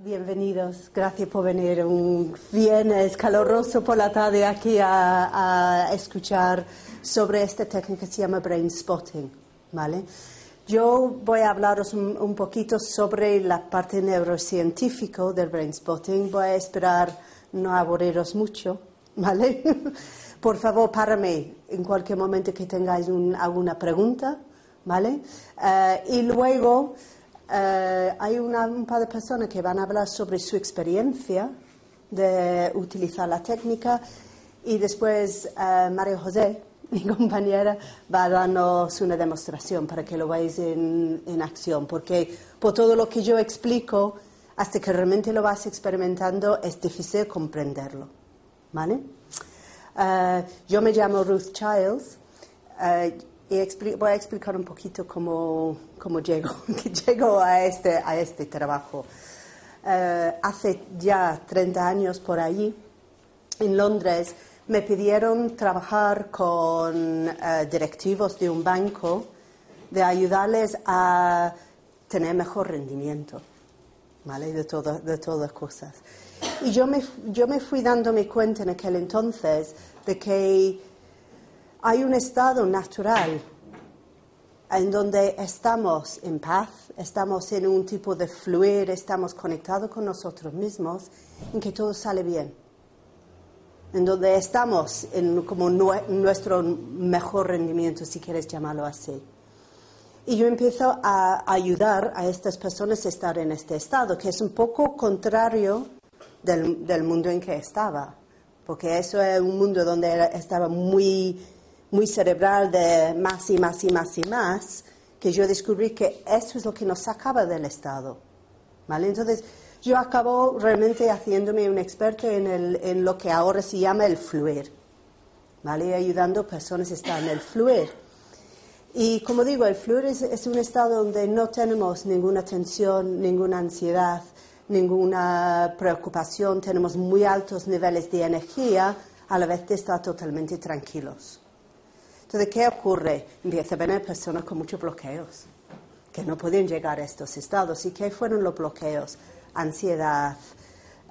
bienvenidos. Gracias por venir un viernes caloroso por la tarde aquí a, escuchar sobre esta técnica que se llama brain spotting. ¿vale? Yo voy a hablaros un, poquito sobre la parte neurocientífica del brain spotting. Voy a esperar no aburriros mucho. ¿vale? por favor, párame en cualquier momento que tengáis alguna pregunta. ¿vale? Eh, y luego. Eh, hay un par de personas que van a hablar sobre su experiencia de utilizar la técnica y después uh, José, mi compañera, va a darnos una demostración para que lo veáis en, acción, porque por todo lo que yo explico, hasta que realmente lo vas experimentando, es difícil comprenderlo. ¿Vale? Eh, yo me llamo Ruth Childs. Y voy a explicar un poquito cómo, cómo llego, llego a, este, a este trabajo. Eh, hace ya 30 años por allí, en Londres, me pidieron trabajar con eh, directivos de un banco de ayudarles a tener mejor rendimiento, ¿vale? De, todo, de todas cosas. Y yo me, yo me fui dándome cuenta en aquel entonces de que hay un estado natural en donde estamos en paz, estamos en un tipo de fluir, estamos conectados con nosotros mismos, en que todo sale bien, en donde estamos en como nuestro mejor rendimiento, si quieres llamarlo así. Y yo empiezo a ayudar a estas personas a estar en este estado, que es un poco contrario del, mundo en que estaba, porque eso es un mundo donde estaba muy muy cerebral de más y más y más y más, que yo descubrí que eso es lo que nos sacaba del estado. ¿vale? Entonces, yo acabo realmente haciéndome un experto en, el, en lo que ahora se llama el fluir, ¿vale? ayudando a personas a estar en el fluir. Y como digo, el fluir es, es un estado donde no tenemos ninguna tensión, ninguna ansiedad, ninguna preocupación, tenemos muy altos niveles de energía, a la vez de estar totalmente tranquilos. Entonces, ¿qué ocurre? Empieza a venir personas con muchos bloqueos, que no pueden llegar a estos estados. ¿Y qué fueron los bloqueos? Ansiedad,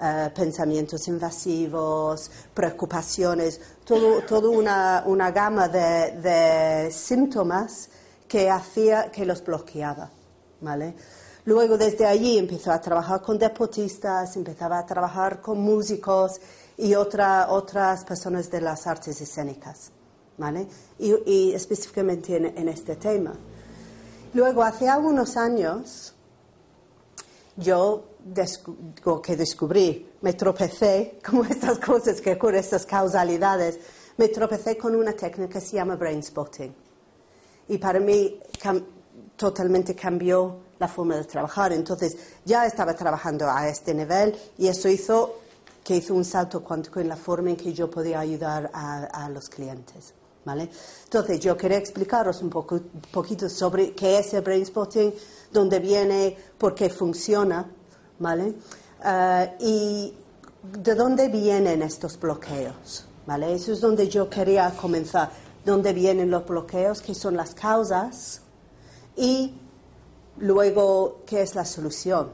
eh, pensamientos invasivos, preocupaciones, toda una, una, gama de, de, síntomas que hacía que los bloqueaba. ¿vale? Luego desde allí empezó a trabajar con deportistas, empezaba a trabajar con músicos y otra, otras personas de las artes escénicas. ¿vale? Y, específicamente en, este tema. Luego, hace algunos años, yo que descubrí, me tropecé, como estas cosas que ocurren, estas causalidades, me tropecé con una técnica que se llama brain spotting. Y para mí totalmente cambió la forma de trabajar. Entonces ya estaba trabajando a este nivel y eso hizo que hizo un salto cuántico en la forma en que yo podía ayudar a los clientes. Entonces, yo quería explicaros un, poco, poquito sobre qué es el brain spotting, dónde viene, por qué funciona, ¿vale? Eh, y de dónde vienen estos bloqueos, ¿vale? Eso es donde yo quería comenzar. ¿Dónde vienen los bloqueos? ¿Qué son las causas? Y luego, ¿qué es la solución?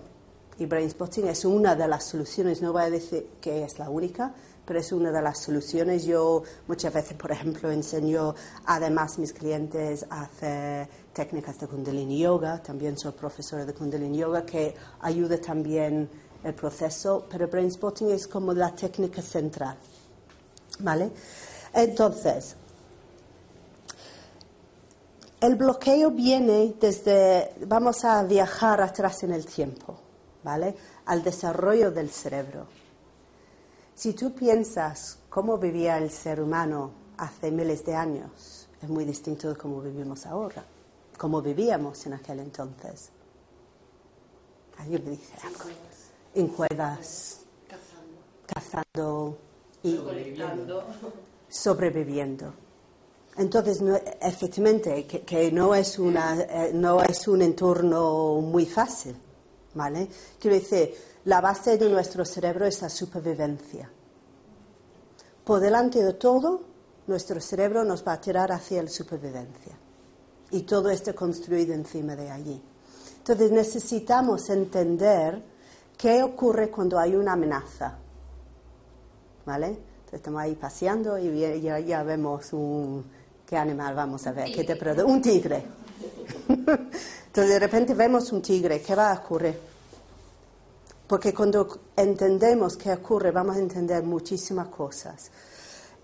Y brain spotting es una de las soluciones, no voy a decir que es la única, pero es una de las soluciones. Yo muchas veces, por ejemplo, enseño además a mis clientes a hacer técnicas de Kundalini Yoga, también soy profesora de Kundalini Yoga, que ayuda también el proceso, pero Brain Spotting es como la técnica central. ¿Vale? Entonces, el bloqueo viene desde, vamos a viajar atrás en el tiempo, ¿vale? Al desarrollo del cerebro. Si tú piensas cómo vivía el ser humano hace miles de años, es muy distinto de cómo vivimos ahora, cómo vivíamos en aquel entonces. ¿Alguien me dice algo? En cuevas, cazando, y sobreviviendo. Entonces, efectivamente, que, no, es una, eh, no es un entorno muy fácil, ¿vale? Quiero decir, la base de nuestro cerebro es la supervivencia. Por delante de todo, nuestro cerebro nos va a tirar hacia la supervivencia. Y todo está construido encima de allí. Entonces necesitamos entender qué ocurre cuando hay una amenaza. ¿Vale? Entonces estamos ahí paseando y ya vemos un... ¿Qué animal vamos a ver? ¿Qué te Un tigre. Entonces de repente vemos un tigre. ¿Qué va a ocurrir? Porque cuando entendemos qué ocurre, vamos a entender muchísimas cosas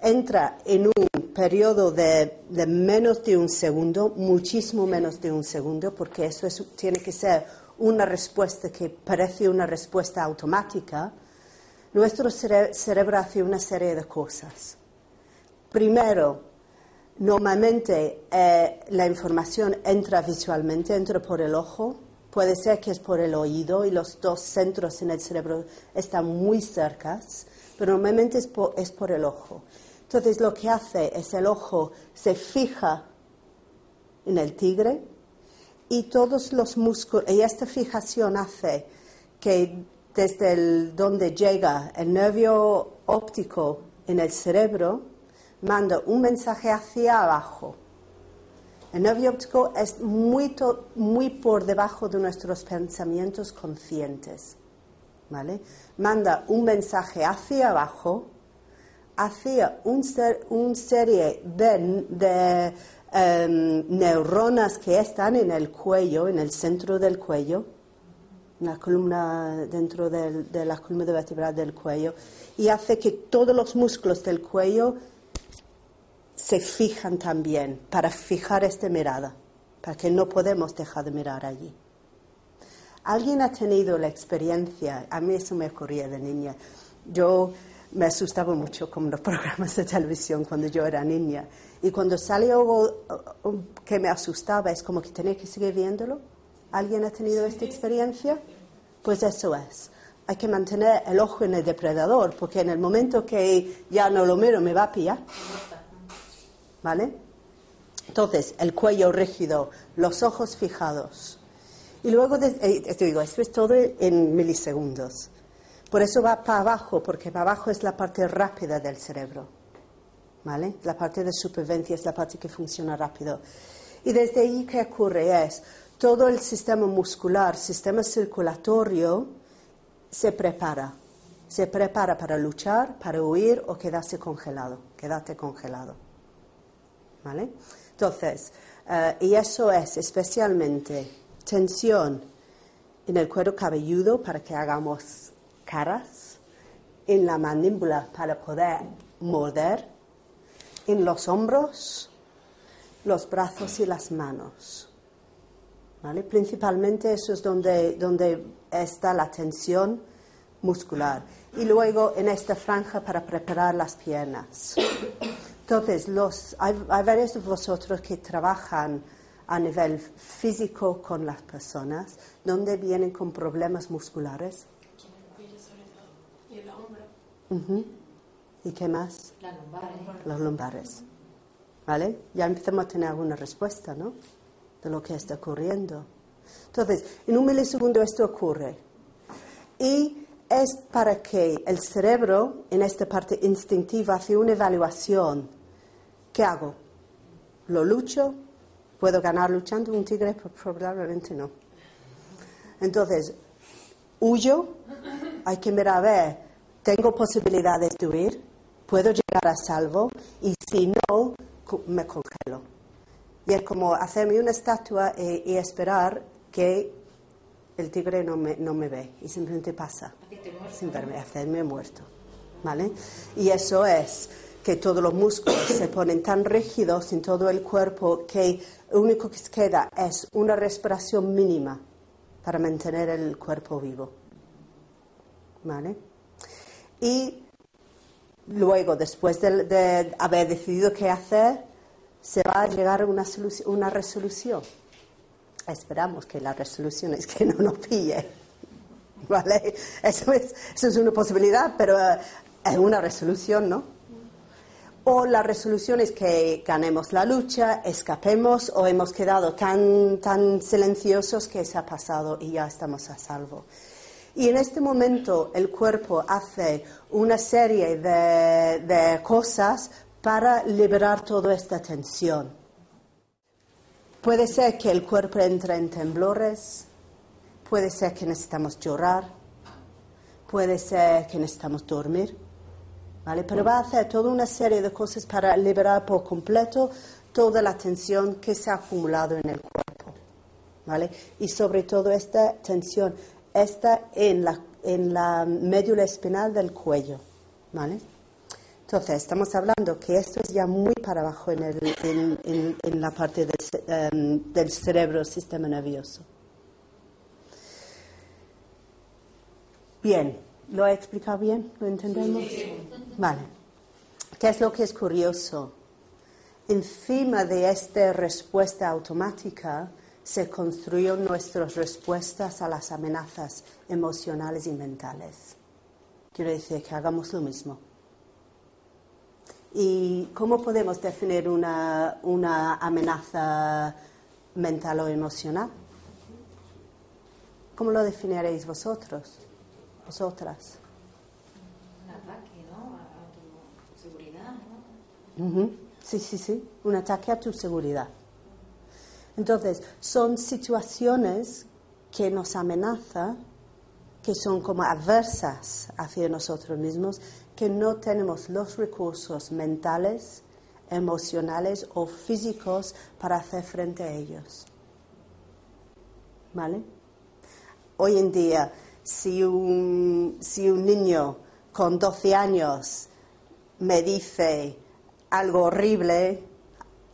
entra en un periodo de, menos de un segundo, muchísimo menos de un segundo, porque eso tiene que ser una respuesta que parece una respuesta automática, nuestro cerebro hace una serie de cosas. Primero, normalmente eh, la información entra visualmente, entra por el ojo, puede ser que es por el oído y los dos centros en el cerebro están muy cercas, pero normalmente es por el ojo. Entonces lo que hace es el ojo se fija en el tigre y todos los músculos, y esta fijación hace que desde donde llega el nervio óptico en el cerebro, manda un mensaje hacia abajo. El nervio óptico es muy, muy por debajo de nuestros pensamientos conscientes. ¿vale? Manda un mensaje hacia abajo hacía una serie de, em, neuronas que están en el cuello, en el centro del cuello, la columna dentro de la columna vertebral del cuello, y hace que todos los músculos del cuello se fijan también para fijar esta mirada, para que no podemos dejar de mirar allí. ¿Alguien ha tenido la experiencia? A mí eso me ocurría de niña. Yo me asustaba mucho con los programas de televisión cuando yo era niña. Y cuando sale algo que me asustaba, es como que tenía que seguir viéndolo. ¿Alguien ha tenido esta experiencia? Pues eso es. Hay que mantener el ojo en el depredador, porque en el momento que ya no lo miro, me va a pillar. ¿Vale? Entonces, el cuello rígido, los ojos fijados. Y luego, eh, digo, esto es todo en milisegundos. Por eso va para abajo, porque para abajo es la parte rápida del cerebro. ¿Vale? La parte de supervivencia es la parte que funciona rápido. Y desde ahí, ¿qué ocurre? Es todo el sistema muscular, sistema circulatorio, se prepara. Se prepara para luchar, para huir o quedarse congelado. Quedarte congelado. ¿Vale? Entonces, eh, y eso es especialmente tensión en el cuero cabelludo para que hagamos caras, en la mandíbula para poder morder, en los hombros, los brazos y las manos. ¿Vale? Principalmente eso es donde, donde está la tensión muscular. Y luego en esta franja para preparar las piernas. Entonces, los, hay, hay varios de vosotros que trabajan a nivel físico con las personas, donde vienen con problemas musculares ¿Y qué más? Las lumbares. Los lumbares. ¿Vale? Ya empezamos a tener alguna respuesta, ¿no? De lo que está ocurriendo. Entonces, en un milisegundo esto ocurre. Y es para que el cerebro, en esta parte instintiva, hace una evaluación. ¿Qué hago? ¿Lo lucho? ¿Puedo ganar luchando un tigre? Probablemente no. Entonces, huyo, hay que mirar a ver tengo posibilidades de huir, puedo llegar a salvo y si no, me congelo. Y es como hacerme una estatua e, y, esperar que el tigre no me, no me ve y simplemente pasa sin verme, hacerme muerto. ¿Vale? Y eso es que todos los músculos se ponen tan rígidos en todo el cuerpo que lo único que queda es una respiración mínima para mantener el cuerpo vivo. ¿Vale? y luego, después de, haber decidido qué hacer, se va a llegar a una, resolución. Esperamos que la resolución es que no nos pille. ¿Vale? Eso es, eso es una posibilidad, pero eh, es una resolución, ¿no? O la resolución es que ganemos la lucha, escapemos o hemos quedado tan, tan silenciosos que se ha pasado y ya estamos a salvo. Y en este momento el cuerpo hace una serie de, cosas para liberar toda esta tensión. Puede ser que el cuerpo entre en temblores, puede ser que necesitamos llorar, puede ser que necesitamos dormir, ¿vale? Pero va a hacer toda una serie de cosas para liberar por completo toda la tensión que se ha acumulado en el cuerpo, ¿vale? Y sobre todo esta tensión está en la, en la médula espinal del cuello, ¿vale? Entonces, estamos hablando que esto es ya muy para abajo en, el, en, la parte del, um, del cerebro, sistema nervioso. Bien, ¿lo he explicado bien? ¿Lo entendemos? Vale. ¿Qué es lo que es curioso? Encima de esta respuesta automática se construyen nuestras respuestas a las amenazas emocionales y mentales. Quiero decir que hagamos lo mismo. ¿Y cómo podemos definir una, una amenaza mental o emocional? ¿Cómo lo definiréis vosotros, vosotras? Un ataque, ¿no? A, tu seguridad, ¿no? Sí, sí, sí, un ataque a tu seguridad. Entonces, son situaciones que nos amenazan, que son como adversas hacia nosotros mismos que no tenemos los recursos mentales, emocionales o físicos para hacer frente a ellos. ¿Vale? Hoy en día, si un, si un niño con 12 años me dice algo horrible,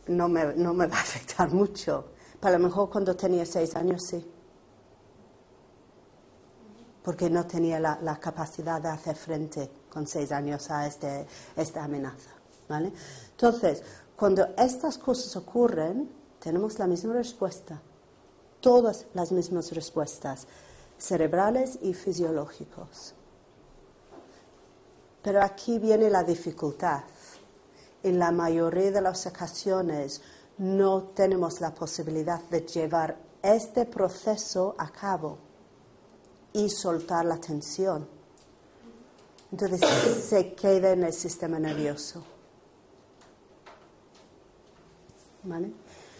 no me, no me va a afectar mucho. Pero a lo mejor cuando tenía 6 años sí porque no tenía la, capacidad de hacer frente con seis años a este, esta amenaza. ¿vale? Entonces, cuando estas cosas ocurren, tenemos la misma respuesta, todas las mismas respuestas, cerebrales y fisiológicos. Pero aquí viene la dificultad. En la mayoría de las ocasiones no tenemos la posibilidad de llevar este proceso a cabo y soltar la tensión. Entonces se queda en el sistema nervioso.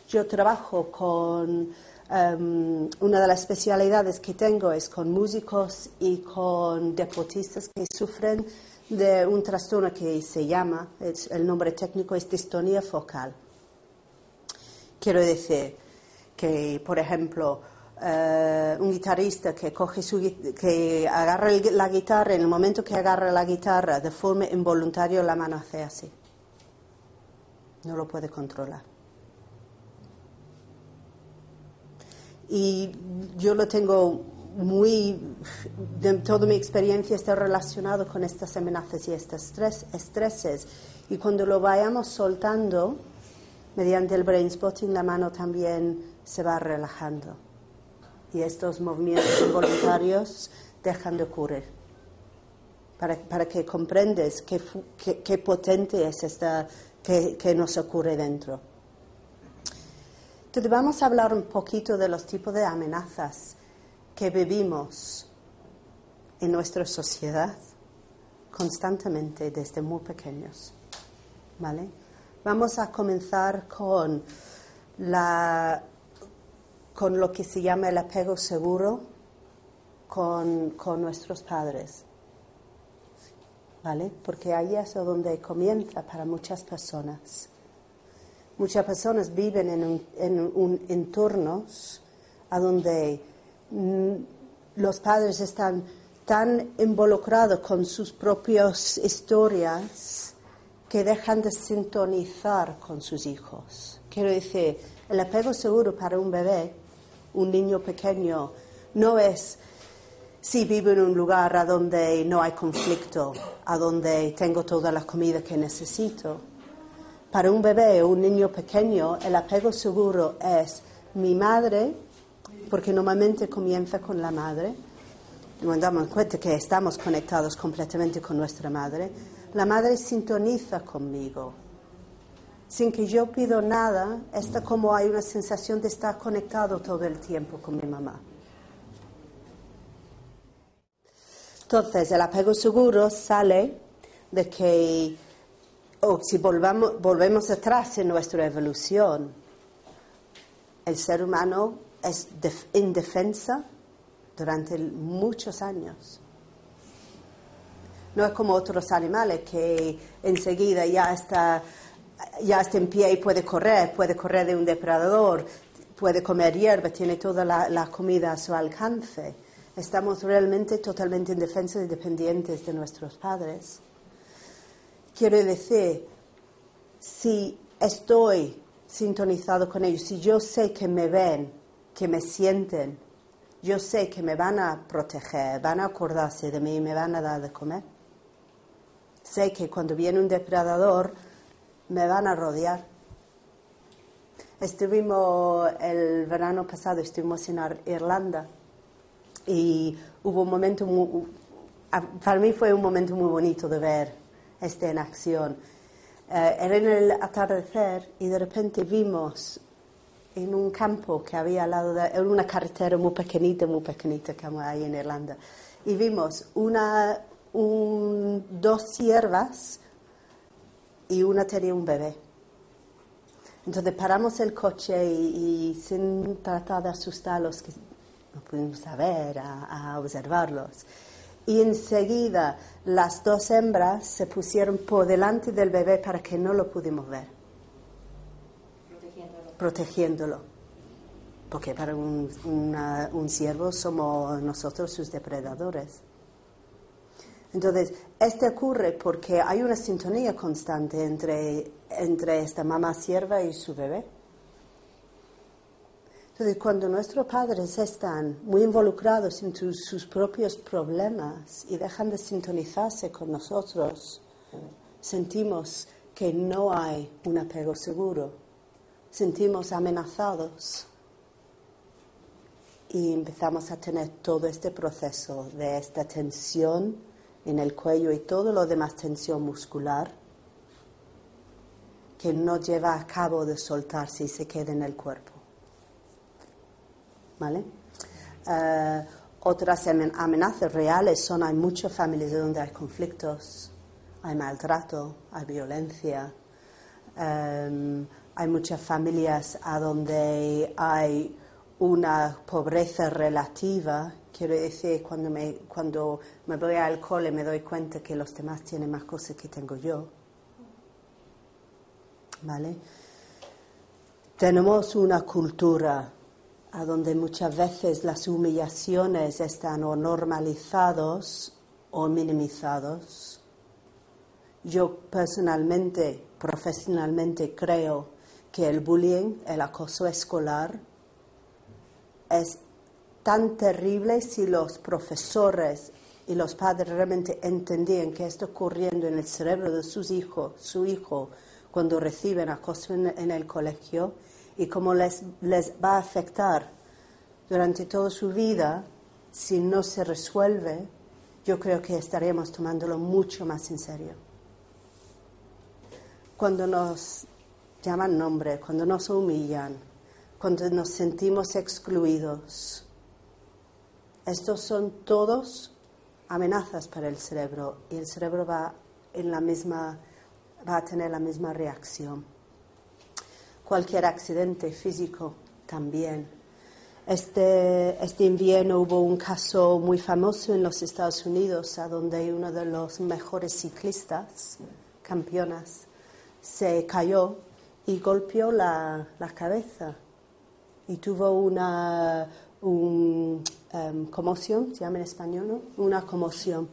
Yo trabajo con, em, una de las especialidades que tengo es con músicos y con deportistas que sufren de un trastorno que se llama, el nombre técnico es distonía focal. Quiero decir que, por ejemplo, eh, un guitarrista que coge su que agarra la guitarra en el momento que agarra la guitarra de forma involuntaria la mano hace así no lo puede controlar y yo lo tengo muy de toda mi experiencia está relacionado con estas amenazas y estos estreses y cuando lo vayamos soltando mediante el brain spotting la mano también se va relajando y estos movimientos involuntarios dejan de ocurrir. Para, que comprendes qué, potente es esta que, que nos ocurre dentro. Entonces vamos a hablar un poquito de los tipos de amenazas que vivimos en nuestra sociedad constantemente desde muy pequeños. ¿Vale? Vamos a comenzar con la con lo que se llama el apego seguro con, con nuestros padres. ¿Vale? Porque ahí es donde comienza para muchas personas. Muchas personas viven en un, en un entornos a donde mm, los padres están tan involucrados con sus propias historias que dejan de sintonizar con sus hijos. Quiero decir, el apego seguro para un bebé un niño pequeño no es si vivo en un lugar a donde no hay conflicto, a donde tengo toda la comida que necesito. Para un bebé o un niño pequeño, el apego seguro es mi madre, porque normalmente comienza con la madre, nos damos cuenta que estamos conectados completamente con nuestra madre, la madre sintoniza conmigo sin que yo pido nada, está como hay una sensación de estar conectado todo el tiempo con mi mamá. Entonces, el apego seguro sale de que o si volvamos, volvemos atrás en nuestra evolución, el ser humano es indefensa durante muchos años. No es como otros animales que enseguida ya está, ya está en pie y puede correr, puede correr de un depredador, puede comer hierba, tiene toda la, comida a su alcance. Estamos realmente totalmente indefensos y dependientes de nuestros padres. Quiero decir, si estoy sintonizado con ellos, si yo sé que me ven, que me sienten, yo sé que me van a proteger, van a acordarse de mí y me van a dar de comer. Sé que cuando viene un depredador me van a rodear. Estuvimos el verano pasado, estuvimos en Irlanda y hubo un momento muy, para mí fue un momento muy bonito de ver este en acción. Eh, era en el atardecer y de repente vimos en un campo que había al lado de una carretera muy pequeñita, muy pequeñita que hay en Irlanda, y vimos una, dos siervas y una tenía un bebé. Entonces paramos el coche y, sin tratar de asustarlos, que no pudimos saber, a, observarlos. Y enseguida las dos hembras se pusieron por delante del bebé para que no lo pudimos ver. Protegiéndolo. Protegiéndolo. Porque para un, un ciervo somos nosotros sus depredadores. Entonces, esto ocurre porque hay una sintonía constante entre, entre esta mamá sierva y su bebé. Entonces, cuando nuestros padres están muy involucrados en sus propios problemas y dejan de sintonizarse con nosotros, sentimos que no hay un apego seguro, sentimos amenazados y empezamos a tener todo este proceso de esta tensión en el cuello y todo lo demás tensión muscular que no lleva a cabo de soltarse y se queda en el cuerpo. ¿Vale? Eh, otras amenazas reales son, hay muchas familias donde hay conflictos, hay maltrato, hay violencia, em, hay muchas familias a donde hay una pobreza relativa Quiero decir, cuando me, cuando me voy al cole me doy cuenta que los demás tienen más cosas que tengo yo. ¿Vale? Tenemos una cultura a donde muchas veces las humillaciones están o normalizados o minimizados. Yo personalmente, profesionalmente creo que el bullying, el acoso escolar, es tan terrible si los profesores y los padres realmente entendían que está ocurriendo en el cerebro de sus hijos, su hijo, cuando reciben acoso en, el colegio y cómo les, les va a afectar durante toda su vida si no se resuelve, yo creo que estaríamos tomándolo mucho más en serio. Cuando nos llaman nombre, cuando nos humillan, cuando nos sentimos excluidos, estos son todos amenazas para el cerebro y el cerebro va, en la misma, va a tener la misma reacción. Cualquier accidente físico también. Este, este invierno hubo un caso muy famoso en los Estados Unidos, a donde uno de los mejores ciclistas, campeonas, se cayó y golpeó la, cabeza y tuvo una, un, Em, conmoción, se llama en español, ¿no? una conmoción.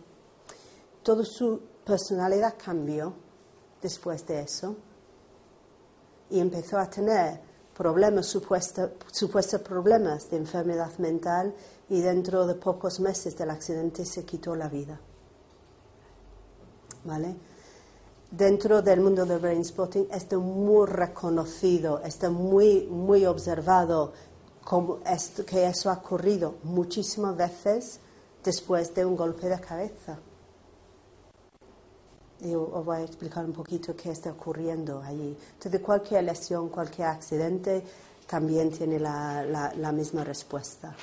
Toda su personalidad cambió después de eso y empezó a tener problemas, supuestos problemas de enfermedad mental y dentro de pocos meses del accidente se quitó la vida. ¿Vale? Dentro del mundo del brain spotting está muy reconocido, está muy, muy observado como que eso ha ocurrido muchísimas veces después de un golpe de cabeza. Y os voy a explicar un poquito qué está ocurriendo allí. Entonces, cualquier lesión, cualquier accidente también tiene la, la, misma respuesta.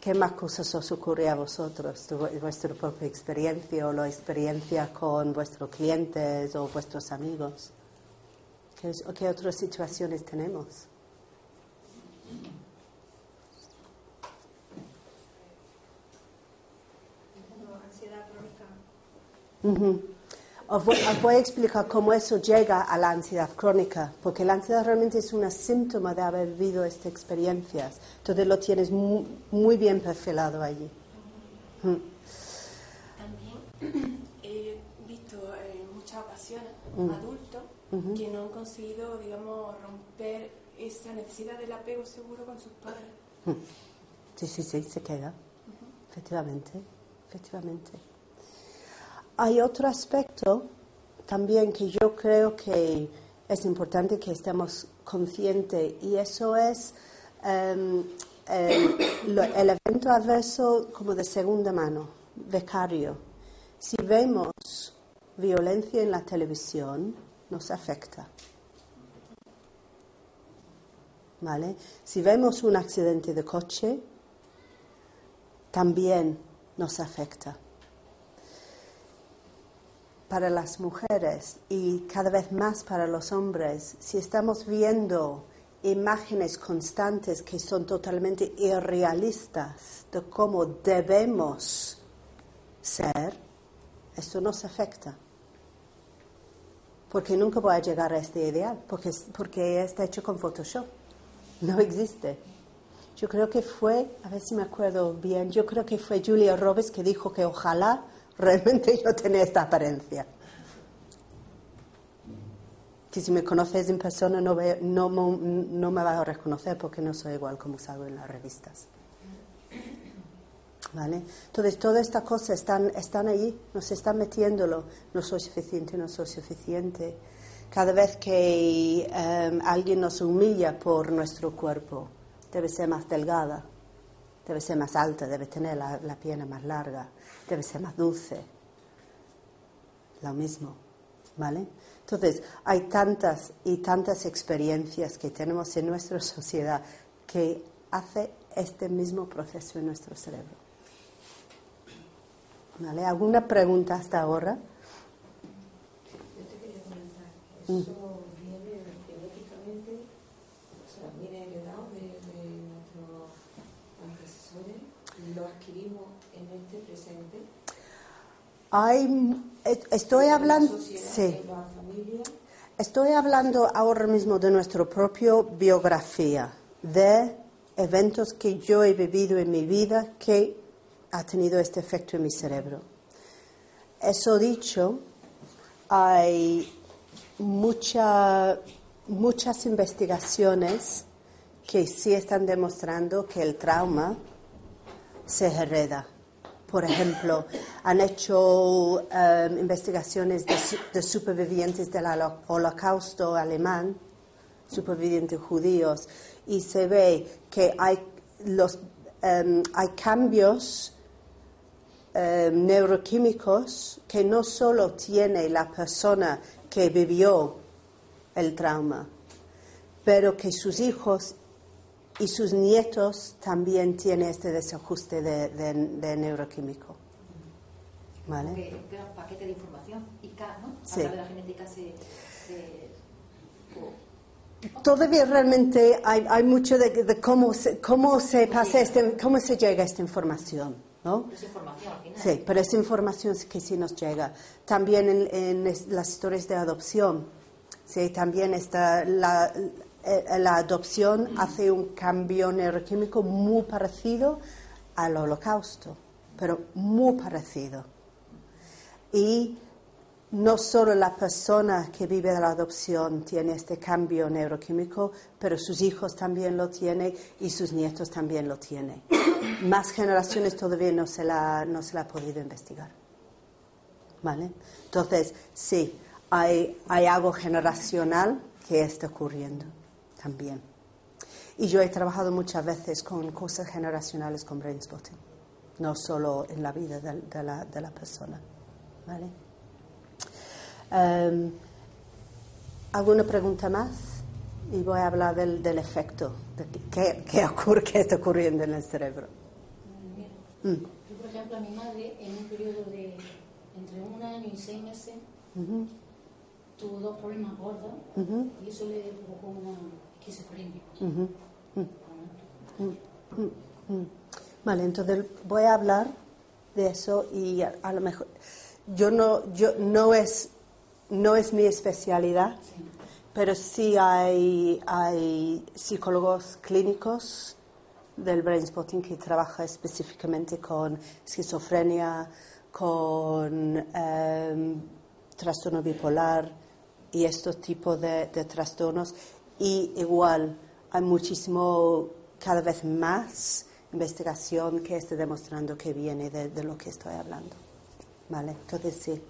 ¿Qué más cosas os ocurre a vosotros? ¿Vuestra propia experiencia o la experiencia con vuestros clientes o vuestros amigos? ¿Qué, qué otras situaciones tenemos? Ansiedad crónica. Os voy, a explicar cómo eso llega a la ansiedad crónica, porque la ansiedad realmente es un síntoma de haber vivido estas experiencias. Entonces lo tienes muy, bien perfilado allí. Mm. También he visto en muchas ocasiones mm. adultos que no han conseguido, digamos, romper esa necesidad del apego seguro con sus padres. Mm. Sí, sí, sí, se queda. Efectivamente, efectivamente. Hay otro aspecto también que yo creo que es importante que estemos conscientes y eso es em, em, el evento adverso como de segunda mano, becario. Si vemos violencia en la televisión, nos afecta. ¿Vale? Si vemos un accidente de coche, también nos afecta para las mujeres y cada vez más para los hombres, si estamos viendo imágenes constantes que son totalmente irrealistas de cómo debemos ser, esto nos afecta. Porque nunca voy a llegar a este ideal, porque, porque está hecho con Photoshop. No existe. Yo creo que fue, a ver si me acuerdo bien, yo creo que fue Julia Roberts que dijo que ojalá realmente yo tenía esta apariencia. Que si me conoces en persona no, no, no, me vas a reconocer porque no soy igual como salgo en las revistas. ¿Vale? Entonces, todas estas cosas están, están ahí, nos están metiéndolo. No soy suficiente, no soy suficiente. Cada vez que em, alguien nos humilla por nuestro cuerpo, debe ser más delgada, debe ser más alta, debe tener la, la pierna más larga, debe ser más dulce. Lo mismo, ¿vale? Entonces, hay tantas y tantas experiencias que tenemos en nuestra sociedad que hace este mismo proceso en nuestro cerebro. ¿Vale? ¿Alguna pregunta hasta ahora? Yo te quería comentar, mm. eso viene genéticamente, o sea, viene heredado de, de nuestros antecesores, lo adquirimos en este presente hay, estoy hablando, sí. Estoy hablando ahora mismo de nuestra propia biografía, de eventos que yo he vivido en mi vida que ha tenido este efecto en mi cerebro. Eso dicho, hay mucha, muchas investigaciones que sí están demostrando que el trauma se hereda. Por ejemplo, han hecho um, investigaciones de, supervivientes del holocausto alemán, supervivientes judíos, y se ve que hay, los, um, hay cambios um, neuroquímicos que no solo tiene la persona que vivió el trauma, pero que sus hijos y sus nietos también tienen este desajuste de, de, neuroquímico. ¿Vale? un paquete de información, IK, ¿no? Sí. de la genética se, Todavía realmente hay, hay mucho de, cómo se, cómo se pasa este, cómo se llega a esta información. ¿no? Es información al final. Sí, pero es información que sí nos llega. También en, en las historias de adopción, sí, también está la, la adopción hace un cambio neuroquímico muy parecido al holocausto, pero muy parecido. Y no solo la persona que vive de la adopción tiene este cambio neuroquímico, pero sus hijos también lo tienen y sus nietos también lo tienen. Más generaciones todavía no se la, no se la ha podido investigar. ¿Vale? Entonces, sí, hay, hay algo generacional que está ocurriendo también. Y yo he trabajado muchas veces con cosas generacionales con brain spotting, no solo en la vida de, la, de la, persona. ¿Vale? Em, ¿Alguna pregunta más? Y voy a hablar del, del efecto, de qué, qué, ocurre, qué está ocurriendo en el cerebro. Mm. Yo, por ejemplo, a mi madre, en un periodo de entre un año y seis meses, tuvo dos problemas gordos y eso le provocó una esquizofrenia. Vale, entonces voy a hablar de eso y a, lo mejor yo no yo no es no es mi especialidad, pero sí hay hay psicólogos clínicos del brain spotting que trabaja específicamente con esquizofrenia, con em, trastorno bipolar y estos tipos de, trastornos. Y igual hay muchísimo, cada vez más investigación que esté demostrando que viene de, lo que estoy hablando. ¿Vale? Entonces sí.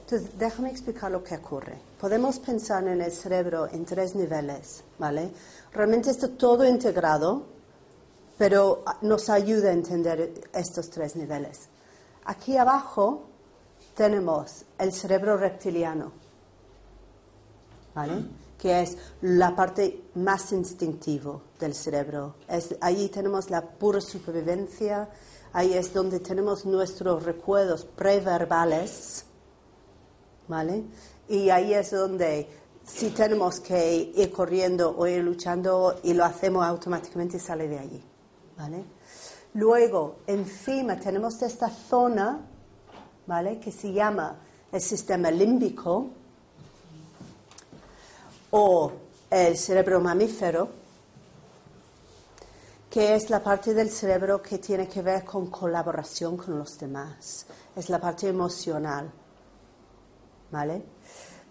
Entonces, déjame explicar lo que ocurre. Podemos pensar en el cerebro en tres niveles, ¿vale? Realmente está todo integrado, pero nos ayuda a entender estos tres niveles. Aquí abajo tenemos el cerebro reptiliano, ¿vale? Que es la parte más instintiva del cerebro. Es, ahí tenemos la pura supervivencia, ahí es donde tenemos nuestros recuerdos preverbales, ¿vale? Y ahí es donde si tenemos que ir corriendo o ir luchando y lo hacemos automáticamente sale de allí, ¿vale? Luego, encima tenemos esta zona, ¿vale? Que se llama el sistema límbico o el cerebro mamífero, que es la parte del cerebro que tiene que ver con colaboración con los demás. Es la parte emocional, ¿vale?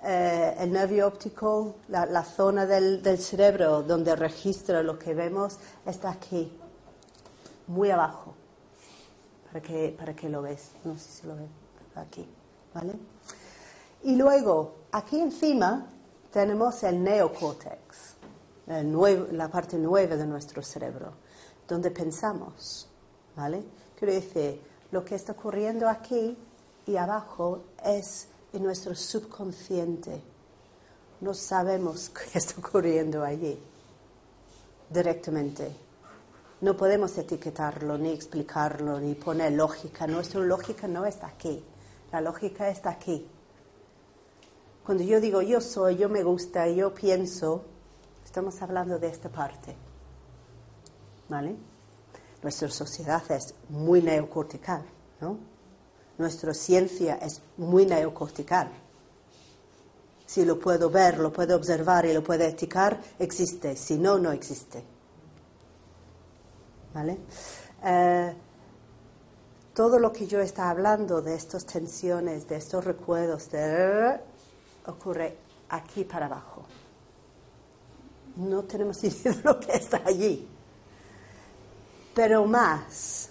Eh, el nervio óptico, la, zona del, cerebro donde registra lo que vemos, está aquí muy abajo, para que, para que lo ves. No sé si lo ves aquí, ¿vale? Y luego, aquí encima tenemos el neocórtex, la parte nueva de nuestro cerebro, donde pensamos, ¿vale? Quiero decir, lo que está ocurriendo aquí y abajo es en nuestro subconsciente. No sabemos qué está ocurriendo allí directamente. No podemos etiquetarlo, ni explicarlo, ni poner lógica. Nuestra lógica no está aquí. La lógica está aquí. Cuando yo digo yo soy, yo me gusta, yo pienso, estamos hablando de esta parte. ¿Vale? Nuestra sociedad es muy neocortical, ¿no? Nuestra ciencia es muy neocortical. Si lo puedo ver, lo puedo observar y lo puedo eticar, existe. Si no, no existe. ¿vale? Eh, todo lo que yo estaba hablando de estas tensiones, de estos recuerdos, ocurre aquí para abajo. No tenemos idea de lo que está allí. Pero más,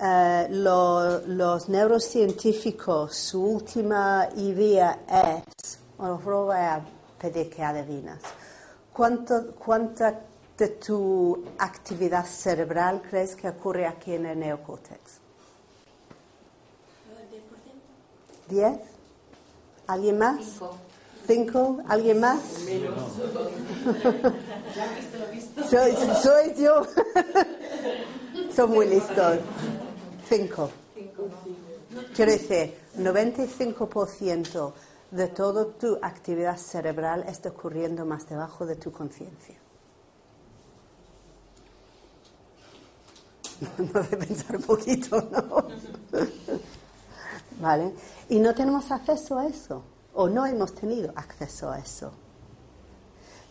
eh, los neurocientíficos, su última idea es, os voy a pedir que adivinas, ¿cuánto, ¿cuánta de tu actividad cerebral crees que ocurre aquí en el neocórtex? ¿10? ¿Alguien más? Cinco. ¿Alguien más? soy, soy yo. Son muy listos. Cinco. Quiero decir, 95% de toda tu actividad cerebral está ocurriendo más debajo de tu conciencia. no de pensar un poquito, ¿no? ¿Vale? Y no tenemos acceso a eso, o no hemos tenido acceso a eso.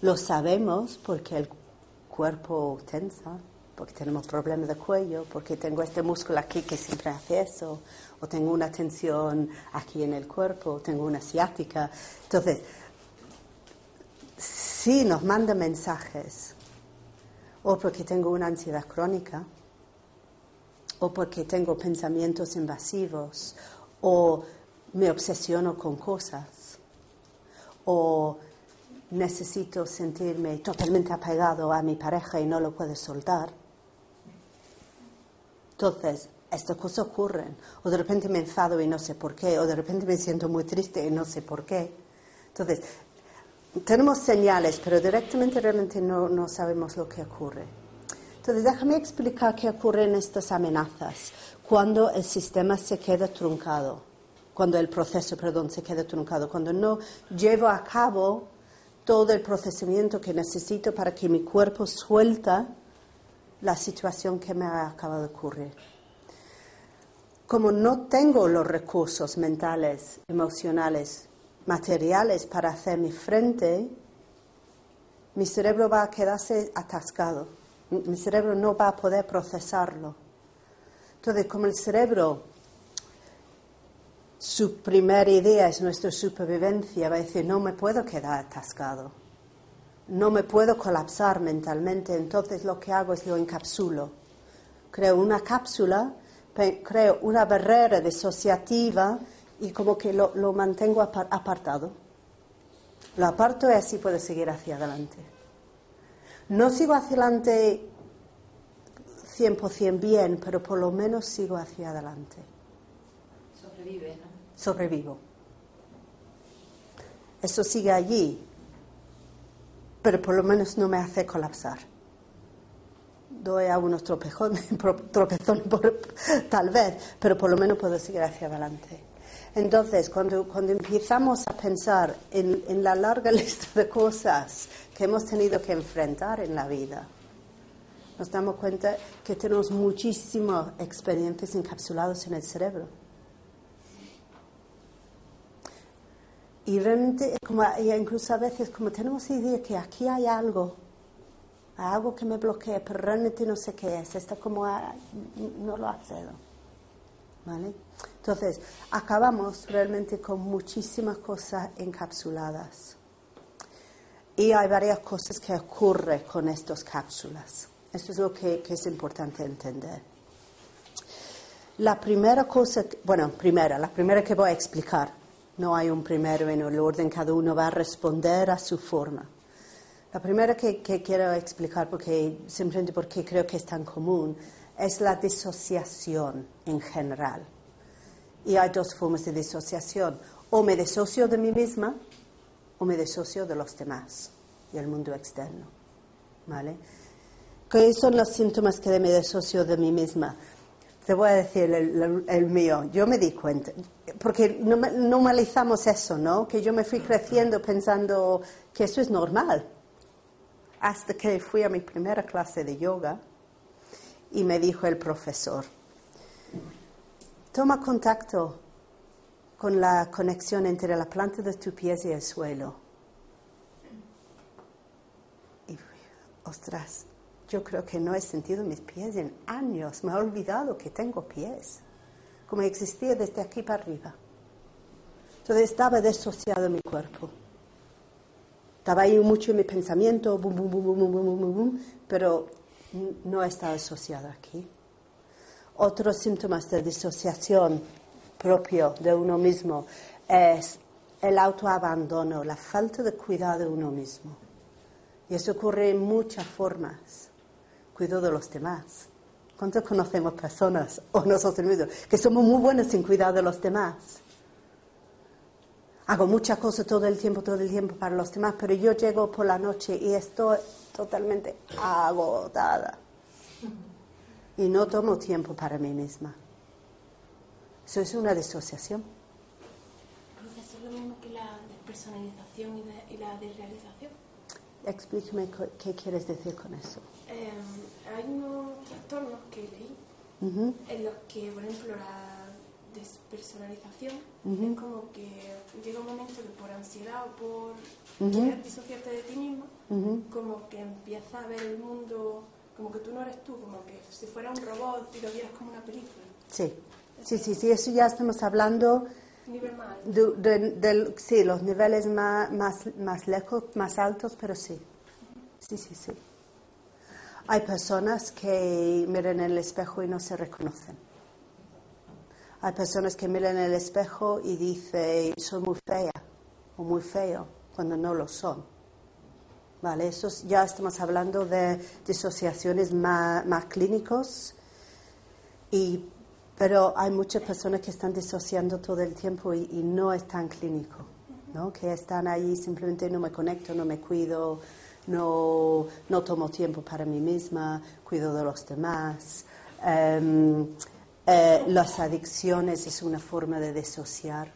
Lo sabemos porque el cuerpo tensa, porque tenemos problemas de cuello, porque tengo este músculo aquí que siempre hace eso, o tengo una tensión aquí en el cuerpo, tengo una ciática. Entonces, si nos manda mensajes, o porque tengo una ansiedad crónica, o porque tengo pensamientos invasivos, o me obsesiono con cosas, o necesito sentirme totalmente apegado a mi pareja y no lo puedo soltar. Entonces, estas cosas ocurren. O de repente me enfado y no sé por qué, o de repente me siento muy triste y no sé por qué. Entonces, tenemos señales, pero directamente realmente no, no sabemos lo que ocurre. Entonces, déjame explicar qué ocurre en estas amenazas cuando el sistema se queda truncado, cuando el proceso, perdón, se queda truncado, cuando no llevo a cabo todo el procesamiento que necesito para que mi cuerpo suelta la situación que me acaba de ocurrir. Como no tengo los recursos mentales, emocionales, materiales para hacer mi frente, mi cerebro va a quedarse atascado. Mi cerebro no va a poder procesarlo. Entonces, como el cerebro, su primera idea es nuestra supervivencia, va a decir, no me puedo quedar atascado, no me puedo colapsar mentalmente, entonces lo que hago es lo encapsulo. Creo una cápsula, creo una barrera disociativa y como que lo, mantengo apartado. Lo aparto y así puedo seguir hacia adelante. No sigo hacia adelante 100% bien, pero por lo menos sigo hacia adelante. Sobrevive, ¿no? Sobrevivo. Eso sigue allí, pero por lo menos no me hace colapsar. Doy algunos tropezones, tropezones tal vez, pero por lo menos puedo seguir hacia adelante. Entonces, cuando, empezamos a pensar en, en, la larga lista de cosas que hemos tenido que enfrentar en la vida, nos damos cuenta que tenemos muchísimas experiencias encapsuladas en el cerebro. Y realmente, como, incluso a veces, como tenemos idea que aquí hay algo, algo que me bloquea, pero realmente no sé qué es, está como, ah, no lo accedo. ¿Vale? Entonces, acabamos realmente con muchísimas cosas encapsuladas. Y hay varias cosas que ocurren con estas cápsulas. Esto es lo que, es importante entender. La primera cosa, bueno, primera, la primera que voy a explicar, no hay un primero en el orden, cada uno va a responder a su forma. La primera que, quiero explicar, porque, simplemente porque creo que es tan común, es la disociación en general. Y hay dos formas de disociación. O me disocio de mí misma o me disocio de los demás y el mundo externo. ¿Vale? ¿Qué son los síntomas que me disocio de mí misma? Te voy a decir el, mío. Yo me di cuenta, porque normalizamos eso, ¿no? Que yo me fui creciendo pensando que eso es normal. Hasta que fui a mi primera clase de yoga y me dijo el profesor, Toma contacto con la conexión entre la planta de tus pies y el suelo. Y, ostras, yo creo que no he sentido mis pies en años. Me he olvidado que tengo pies, como existía desde aquí para arriba. Entonces estaba desociado mi cuerpo. Estaba ahí mucho en mi pensamiento, bum, bum, bum, pero no estaba asociado aquí. Otros síntomas de disociación propio de uno mismo es el autoabandono, la falta de cuidado de uno mismo. Y eso ocurre en muchas formas. Cuido de los demás. ¿Cuántos conocemos personas, o nosotros mismos, que somos muy buenos en cuidar de los demás? Hago muchas cosas todo el tiempo, todo el tiempo para los demás, pero yo llego por la noche y estoy totalmente agotada y no tomo tiempo para mí misma. Eso es una disociación. ¿Es lo mismo que la despersonalización y, la desrealización? Explícame qué quieres decir con eso. Hay unos trastornos que leí en los que, por ejemplo, la despersonalización es como que llega un momento que por ansiedad o por querer disociarte de ti mismo, como que empieza a ver el mundo como que tú no eres tú, como que si fuera un robot y lo vieras como una película. Sí, sí, sí, sí, eso ya estamos hablando. Nivel más de, sí, los niveles más, más, más lejos, más altos, pero sí. Sí, sí, sí. Hay personas que miran en el espejo y no se reconocen. Hay personas que miran en el espejo y dicen, soy muy fea o muy feo, cuando no lo son. Vale, eso ya estamos hablando de disociaciones más, más clínicos, y, pero hay muchas personas que están disociando todo el tiempo y, no es tan clínico, ¿no? que están ahí simplemente no me conecto, no me cuido, no, no tomo tiempo para mí misma, cuido de los demás. Em, eh, las adicciones es una forma de desociar,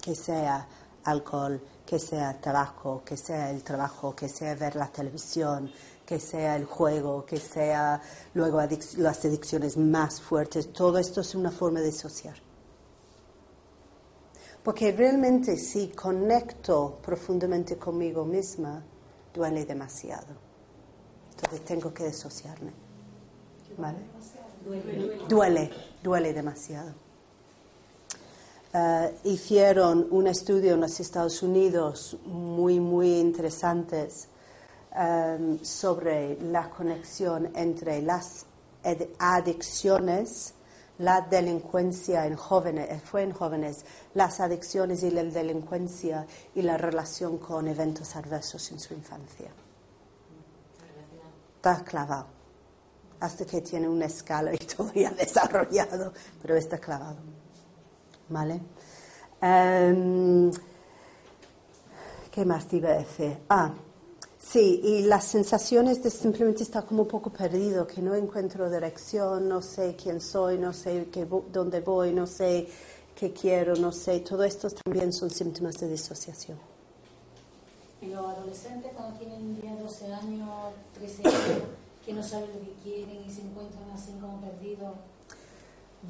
que sea alcohol, que sea tabaco, que sea el trabajo, que sea ver la televisión, que sea el juego, que sea luego las adicciones más fuertes. Todo esto es una forma de desociar. Porque realmente si conecto profundamente conmigo misma, duele demasiado. Entonces tengo que desociarme. ¿Vale? Duele, duele, demasiado. Eh, hicieron un estudio en los Estados Unidos muy, muy interesante eh, sobre la conexión entre las adicciones la delincuencia en jóvenes, eh, fue en jóvenes, las adicciones y la delincuencia y la relación con eventos adversos en su infancia. Está clavado. Hasta que tiene una escala y todavía desarrollado, pero está clavado. ¿Vale? Em, ¿Qué más te iba a decir? Ah, Sí, y las sensaciones de simplemente estar como un poco perdido, que no encuentro dirección, no sé quién soy, no sé qué, dónde voy, no sé qué quiero, no sé. Todo esto también son síntomas de disociación. ¿Y los adolescentes cuando tienen 10, 12 años, 13 años, que no saben lo que quieren y se encuentran así como perdidos?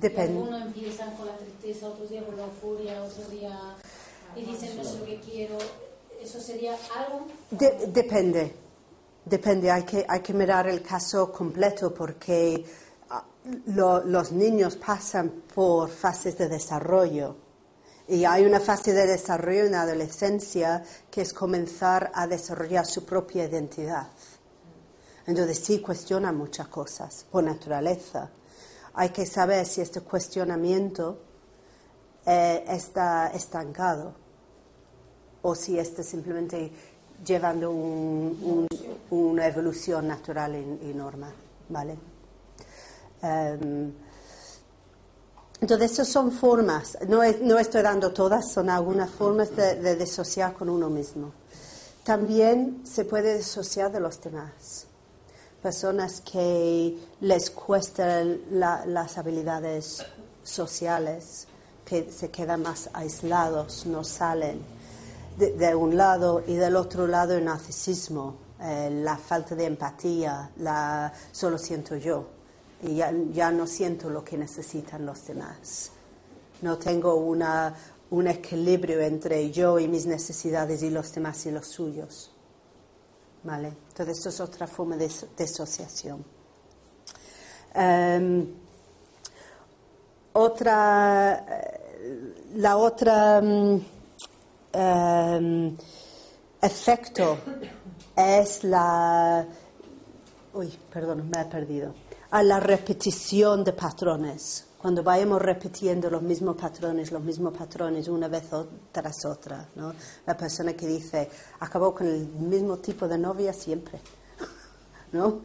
Depende. Algunos empiezan con la tristeza, otros días con la euforia, otro día y dicen no sé lo que quiero ¿Eso sería algo? depende, depende. Hay que, hay que mirar el caso completo porque ah, los niños pasan por fases de desarrollo. Y hay una fase de desarrollo en la adolescencia que es comenzar a desarrollar su propia identidad. Entonces sí cuestiona muchas cosas por naturaleza. Hay que saber si este cuestionamiento eh, está estancado o si está simplemente llevando una evolución natural y, normal, ¿vale? Em, entonces, esas son formas, no, estoy dando todas, son algunas formas de, de, disociar con uno mismo. También se puede disociar de los demás. Personas que les cuestan las habilidades sociales, que se quedan más aislados, no salen de, un lado y del otro lado el narcisismo, eh, la falta de empatía, la solo siento yo y ya, ya, no siento lo que necesitan los demás. No tengo una, un equilibrio entre yo y mis necesidades y los demás y los suyos. ¿Vale? Entonces, esto es otra forma de, asociación. Em, otra, eh, la otra mm, Efecto es la... Uy, perdón, me he perdido. A la repetición de patrones. Cuando vayamos repitiendo los mismos patrones, los mismos patrones una vez tras otra. ¿no? La persona que dice, acabó con el mismo tipo de novia siempre. ¿no?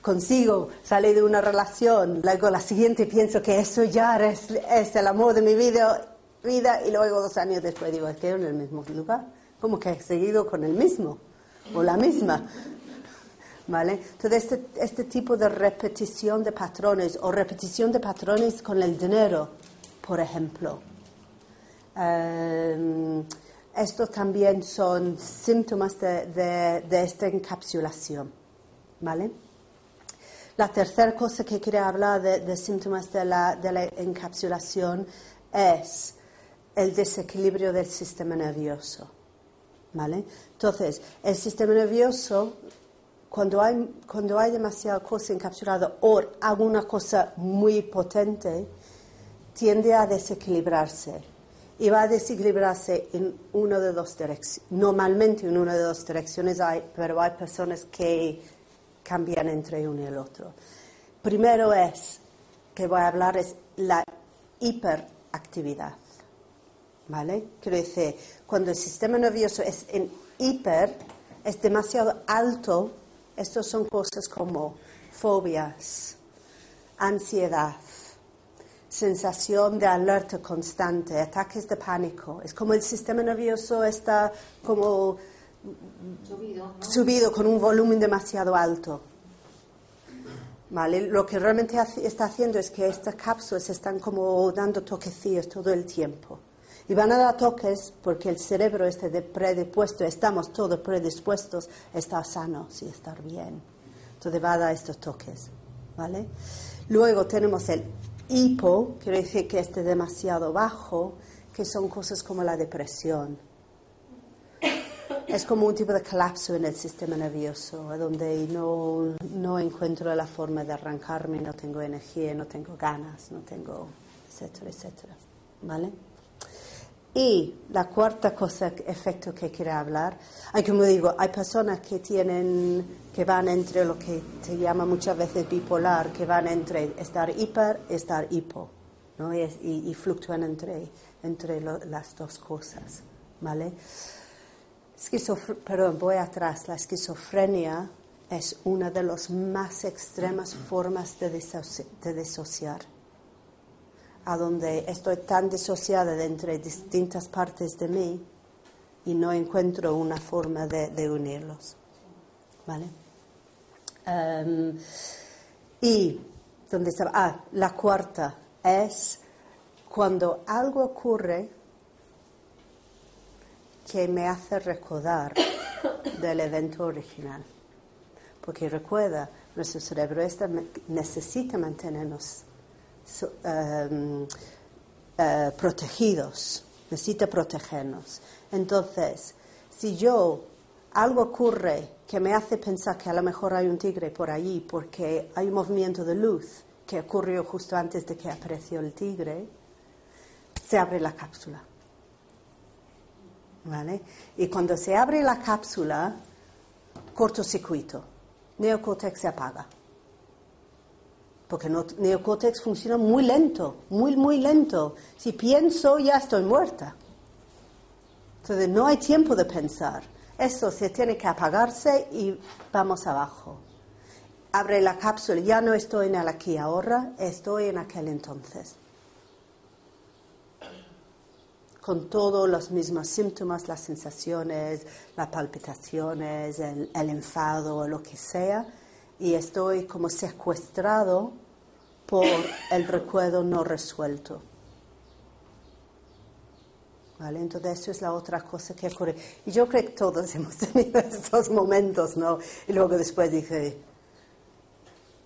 Consigo, sale de una relación, luego la siguiente pienso que eso ya es, es el amor de mi vida vida y luego dos años después digo, es en el mismo lugar, como que he seguido con el mismo o la misma. ¿Vale? Entonces, este, este tipo de repetición de patrones o repetición de patrones con el dinero, por ejemplo, eh, estos también son síntomas de, de, esta encapsulación. ¿Vale? La tercera cosa que quería hablar de, de síntomas la, de la encapsulación es el desequilibrio del sistema nervioso. ¿Vale? Entonces, el sistema nervioso, cuando hay, cuando hay demasiada cosa encapsulada o alguna cosa muy potente, tiende a desequilibrarse. Y va a desequilibrarse en una de dos direcciones. Normalmente en una de dos direcciones hay, pero hay personas que cambian entre uno y el otro. Primero es, que voy a hablar, es la hiperactividad. ¿Vale? Quiero decir, cuando el sistema nervioso es en hiper, es demasiado alto, estas son cosas como fobias, ansiedad, sensación de alerta constante, ataques de pánico. Es como el sistema nervioso está como Subido, ¿no? subido con un volumen demasiado alto. ¿Vale? Lo que realmente hace- está haciendo es que estas cápsulas están como dando toquecillos todo el tiempo. Y van a dar toques porque el cerebro de predispuesto, estamos todos predispuestos a estar sanos y estar bien. Entonces va a dar estos toques. ¿Vale? Luego tenemos el hipo, quiere decir que esté demasiado bajo, que son cosas como la depresión. Es como un tipo de colapso en el sistema nervioso, donde no, no encuentro la forma de arrancarme, no tengo energía, no tengo ganas, no tengo, etcétera, etcétera. ¿Vale? Y la cuarta cosa, efecto que quiero hablar, hay como digo, hay personas que tienen, que van entre lo que se llama muchas veces bipolar, que van entre estar hiper y estar hipo, ¿no? Y, y- fluctúan entre, entre las dos cosas, ¿vale? Perdón, voy atrás. La esquizofrenia es una de las más extremas formas de, disoci- de disociar, a donde estoy tan disociada de entre distintas partes de mí y no encuentro una forma de, unirlos. ¿Vale? Em, y, ¿dónde estaba? Ah, la cuarta es cuando algo ocurre que me hace recordar del evento original. Porque recuerda, nuestro cerebro me- necesita mantenernos em, eh, protegidos, necesita protegernos. Entonces, si yo algo ocurre que me hace pensar que a lo mejor hay un tigre por allí porque hay un movimiento de luz que ocurrió justo antes de que apareció el tigre, se abre la cápsula. ¿Vale? Y cuando se abre la cápsula, cortocircuito, neocórtex se apaga. Porque no, neocórtex funciona muy lento, muy, muy lento. Si pienso, ya estoy muerta. Entonces no hay tiempo de pensar. Eso se tiene que apagarse y vamos abajo. Abre la cápsula, ya no estoy en el aquí ahora, estoy en aquel entonces con todos los mismos síntomas, las sensaciones, las palpitaciones, el, el enfado lo que sea, y estoy como secuestrado por el recuerdo no resuelto. ¿Vale? Entonces, eso es la otra cosa que ocurre. Y yo creo que todos hemos tenido estos momentos, ¿no? Y luego después dije,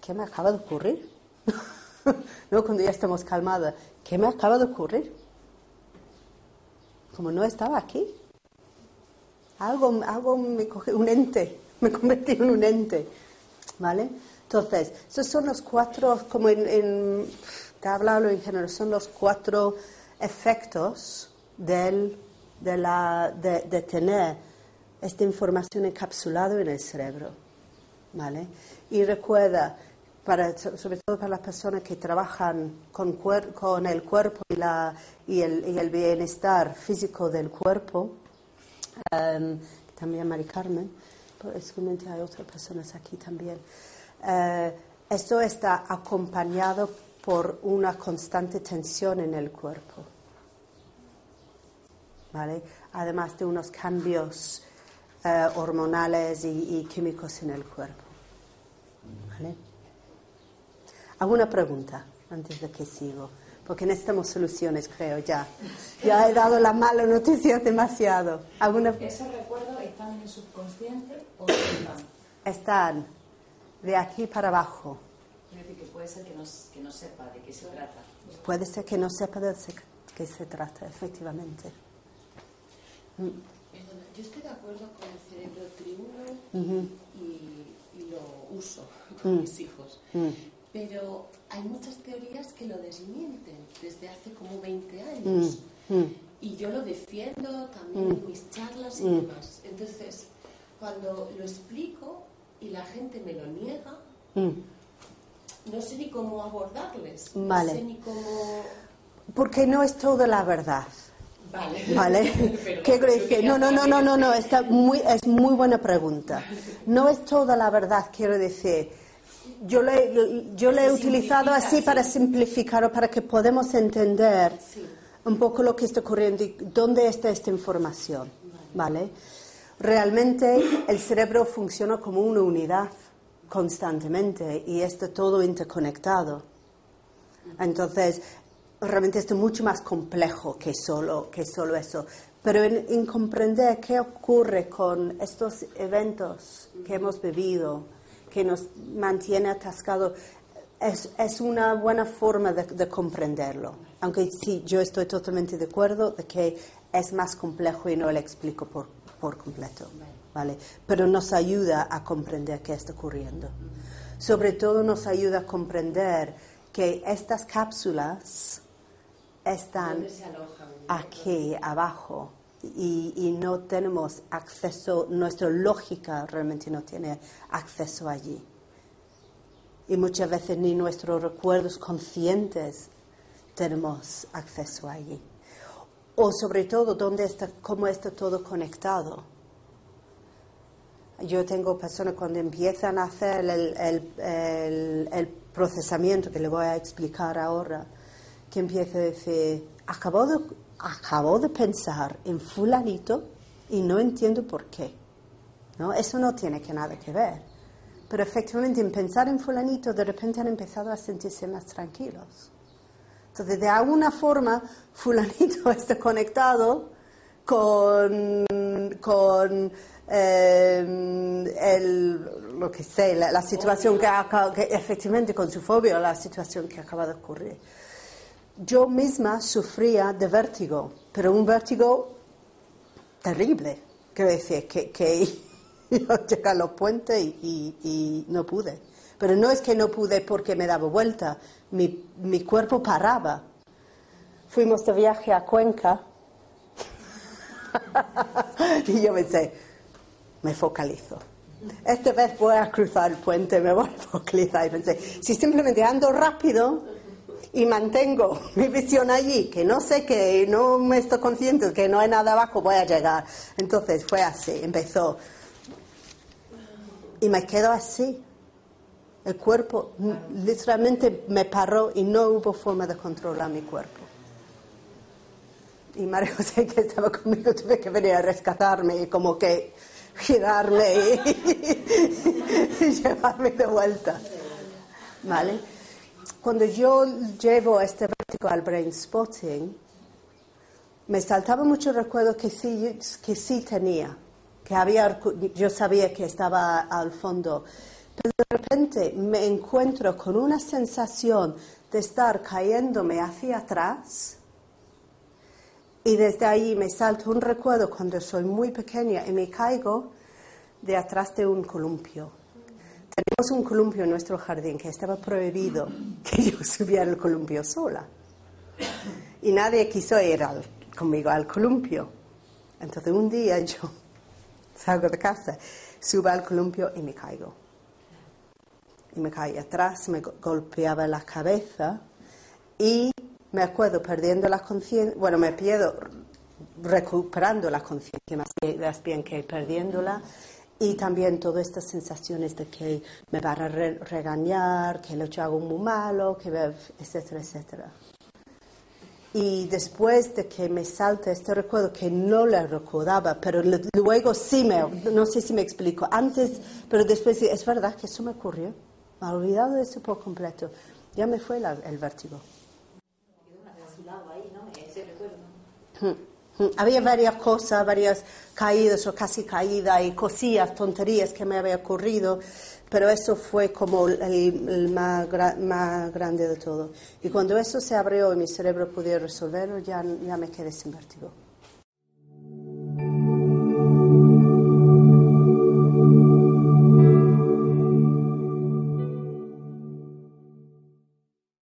¿qué me acaba de ocurrir? ¿No? Cuando ya estamos calmadas, ¿qué me acaba de ocurrir? como no estaba aquí. Algo, algo me coge, un ente, me convertí en un ente. ¿Vale? Entonces, esos son los cuatro, como en, en te he hablado en general, son los cuatro efectos del, de, la, de, tener esta información encapsulada en el cerebro. ¿Vale? Y recuerda, para, so- sobre todo para las personas que trabajan con, cuer- con el cuerpo y, la, y, el, y el bienestar físico del cuerpo, em, también Mari Carmen, pero seguramente hay otras personas aquí también. Eh, esto está acompañado por una constante tensión en el cuerpo, ¿vale? Además de unos cambios eh, hormonales y, y químicos en el cuerpo. ¿Vale? ¿Alguna pregunta antes de que sigo? Porque necesitamos soluciones, creo, ya. Ya he dado la mala noticia demasiado. ¿Alguna? ¿Esos recuerdos están en el subconsciente o no están? Están de aquí para abajo. Es decir, que puede ser que no, que no sepa de qué se trata. Puede ser que no sepa de qué se trata, efectivamente. Perdona, yo estoy de acuerdo con el cerebro triuno Ujú. y, y lo uso con Mm. mis hijos. Mm. Pero hay muchas teorías que lo desmienten desde hace como 20 años. Mm, mm. Y yo lo defiendo también en mis charlas y Mm. demás. Entonces, cuando lo explico y la gente me lo niega, Mm. no sé ni cómo abordarles. Vale. No sé ni cómo... Porque no es toda la verdad. Vale. ¿Vale? ¿Qué crees que? No, no, no, no, no, no, está muy, es muy buena pregunta. No es toda la verdad, quiero decir. Yo le, yo le he utilizado así sí. para simplificar o para que podamos entender Sí. un poco lo que está ocurriendo y dónde está esta información. ¿Vale? Realmente el cerebro funciona como una unidad constantemente y está todo interconectado. Entonces, realmente esto es mucho más complejo que solo, que solo eso. Pero en, comprender qué ocurre con estos eventos que hemos vivido, que nos mantiene atascados, es, una buena forma de, comprenderlo. Aunque sí, yo estoy totalmente de acuerdo de que es más complejo y no lo explico por, por completo. ¿vale? Pero nos ayuda a comprender qué está ocurriendo. Sobre todo nos ayuda a comprender que estas cápsulas están aquí abajo y, no tenemos acceso, nuestra lógica realmente no tiene acceso allí. Y muchas veces ni nuestros recuerdos conscientes tenemos acceso allí. O sobre todo, ¿dónde está, cómo está todo conectado. Yo tengo personas cuando empiezan a hacer el, el procesamiento que le voy a explicar ahora, que empieza a decir, acabo de, acabo de pensar en fulanito y no entiendo por qué. ¿no? Eso no tiene que nada que ver. Pero efectivamente en pensar en fulanito de repente han empezado a sentirse más tranquilos. Entonces, de alguna forma, fulanito está conectado con, con eh, el, lo que sé, la, situación que, que, efectivamente con su fobia, la situación que acaba de ocurrir yo misma sufría de vértigo, pero un vértigo terrible. Quiero decir, que, que yo llegué a los puentes y, no pude. Pero no es que no pude porque me daba vuelta, mi, cuerpo paraba. Fuimos de viaje a Cuenca y yo pensé, me focalizo. Esta vez voy a cruzar el puente, me voy a focalizar. Y pensé, si simplemente ando rápido, y mantengo mi visión allí, que no sé que no me estoy consciente que no hay nada abajo, voy a llegar. Entonces fue así, empezó. Y me quedo así. El cuerpo literalmente me paró y no hubo forma de controlar mi cuerpo. Y María José, que estaba conmigo, tuve que venir a rescatarme y como que girarme y, llevarme de vuelta. ¿Vale? cuando yo llevo este vértigo al brain spotting, me saltaba mucho recuerdo que sí, que sí tenía, que había, yo sabía que estaba al fondo, de repente me encuentro con una sensación de estar cayéndome hacia atrás y desde ahí me salta un recuerdo cuando soy muy pequeña y me caigo de atrás de un columpio. Tenemos un columpio en nuestro jardín que estaba prohibido que yo subiera el columpio sola. Y nadie quiso ir conmigo al columpio. Entonces un día yo salgo de casa, subo al columpio y me caigo. Me caí atrás, me golpeaba la cabeza y me acuerdo perdiendo la conciencia, bueno, me pierdo recuperando la conciencia más bien que perdiéndola y también todas estas sensaciones de que me van a regañar, que lo he hecho algo muy malo, que etcétera, etcétera. Y después de que me salta este recuerdo que no le recordaba, pero luego sí me, no sé si me explico, antes, pero después es verdad que eso me ocurrió. Me he olvidado de eso por completo. Ya me fue el vértigo. Había varias cosas, varias caídas o casi caídas y cosillas, tonterías que me había ocurrido, pero eso fue como el, más, más, grande de todo. Y cuando eso se abrió y mi cerebro pudo resolverlo, ya, ya me quedé sin vértigo.